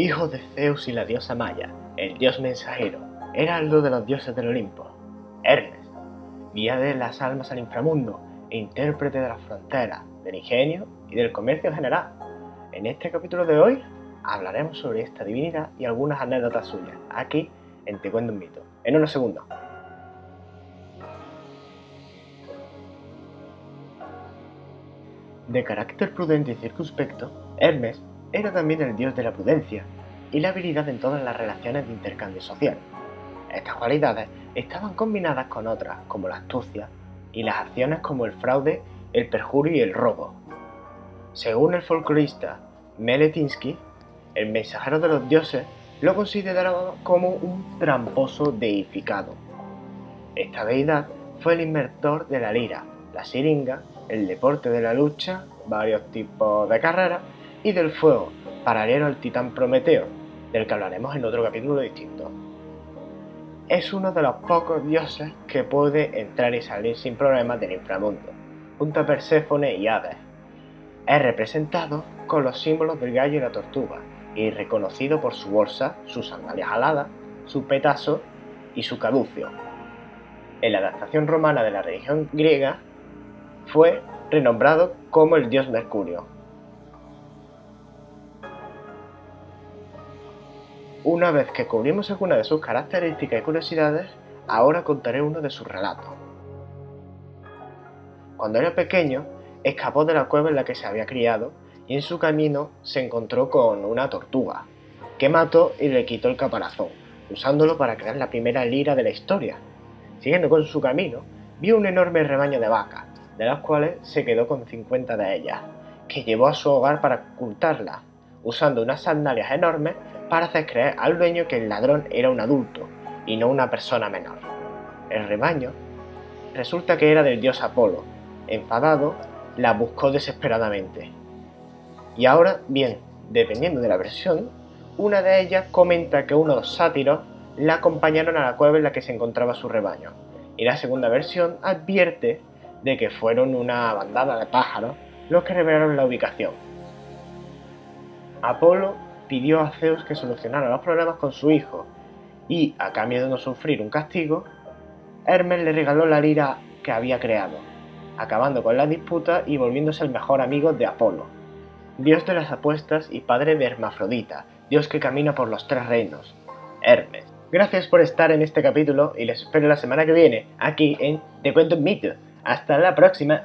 hijo de Zeus y la diosa Maya, el dios mensajero, heraldo de los dioses del Olimpo. Hermes, guía de las almas al inframundo e intérprete de las fronteras, del ingenio y del comercio en general. En este capítulo de hoy hablaremos sobre esta divinidad y algunas anécdotas suyas, aquí en Te Cuento un Mito, en unos segundos. De carácter prudente y circunspecto, Hermes era también el dios de la prudencia y la habilidad en todas las relaciones de intercambio social. Estas cualidades estaban combinadas con otras, como la astucia, y las acciones como el fraude, el perjurio y el robo. Según el folclorista Meletinsky, el mensajero de los dioses lo consideraba como un tramposo deificado. Esta deidad fue el inventor de la lira, la siringa, el deporte de la lucha, varios tipos de carreras y del fuego, paralelo al titán Prometeo, del que hablaremos en otro capítulo distinto. Es uno de los pocos dioses que puede entrar y salir sin problemas del inframundo, junto a Perséfone y Hades. Es representado con los símbolos del gallo y la tortuga, y reconocido por su bolsa, sus sandalias aladas, su petazo y su caducio. En la adaptación romana de la religión griega, fue renombrado como el dios Mercurio. Una vez que cubrimos algunas de sus características y curiosidades, ahora contaré uno de sus relatos. Cuando era pequeño, escapó de la cueva en la que se había criado y en su camino se encontró con una tortuga, que mató y le quitó el caparazón, usándolo para crear la primera lira de la historia. Siguiendo con su camino, vio un enorme rebaño de vacas, de las cuales se quedó con 50 de ellas, que llevó a su hogar para ocultarlas, usando unas sandalias enormes para hacer creer al dueño que el ladrón era un adulto y no una persona menor. El rebaño resulta que era del dios Apolo. Enfadado, la buscó desesperadamente. Y ahora, bien, dependiendo de la versión, una de ellas comenta que unos sátiros la acompañaron a la cueva en la que se encontraba su rebaño. Y la segunda versión advierte de que fueron una bandada de pájaros los que revelaron la ubicación. Apolo pidió a Zeus que solucionara los problemas con su hijo y, a cambio de no sufrir un castigo, Hermes le regaló la lira que había creado, acabando con la disputa y volviéndose el mejor amigo de Apolo, dios de las apuestas y padre de Hermafrodita, dios que camina por los tres reinos, Hermes. Gracias por estar en este capítulo y les espero la semana que viene aquí en Te Cuento un Mito. Hasta la próxima.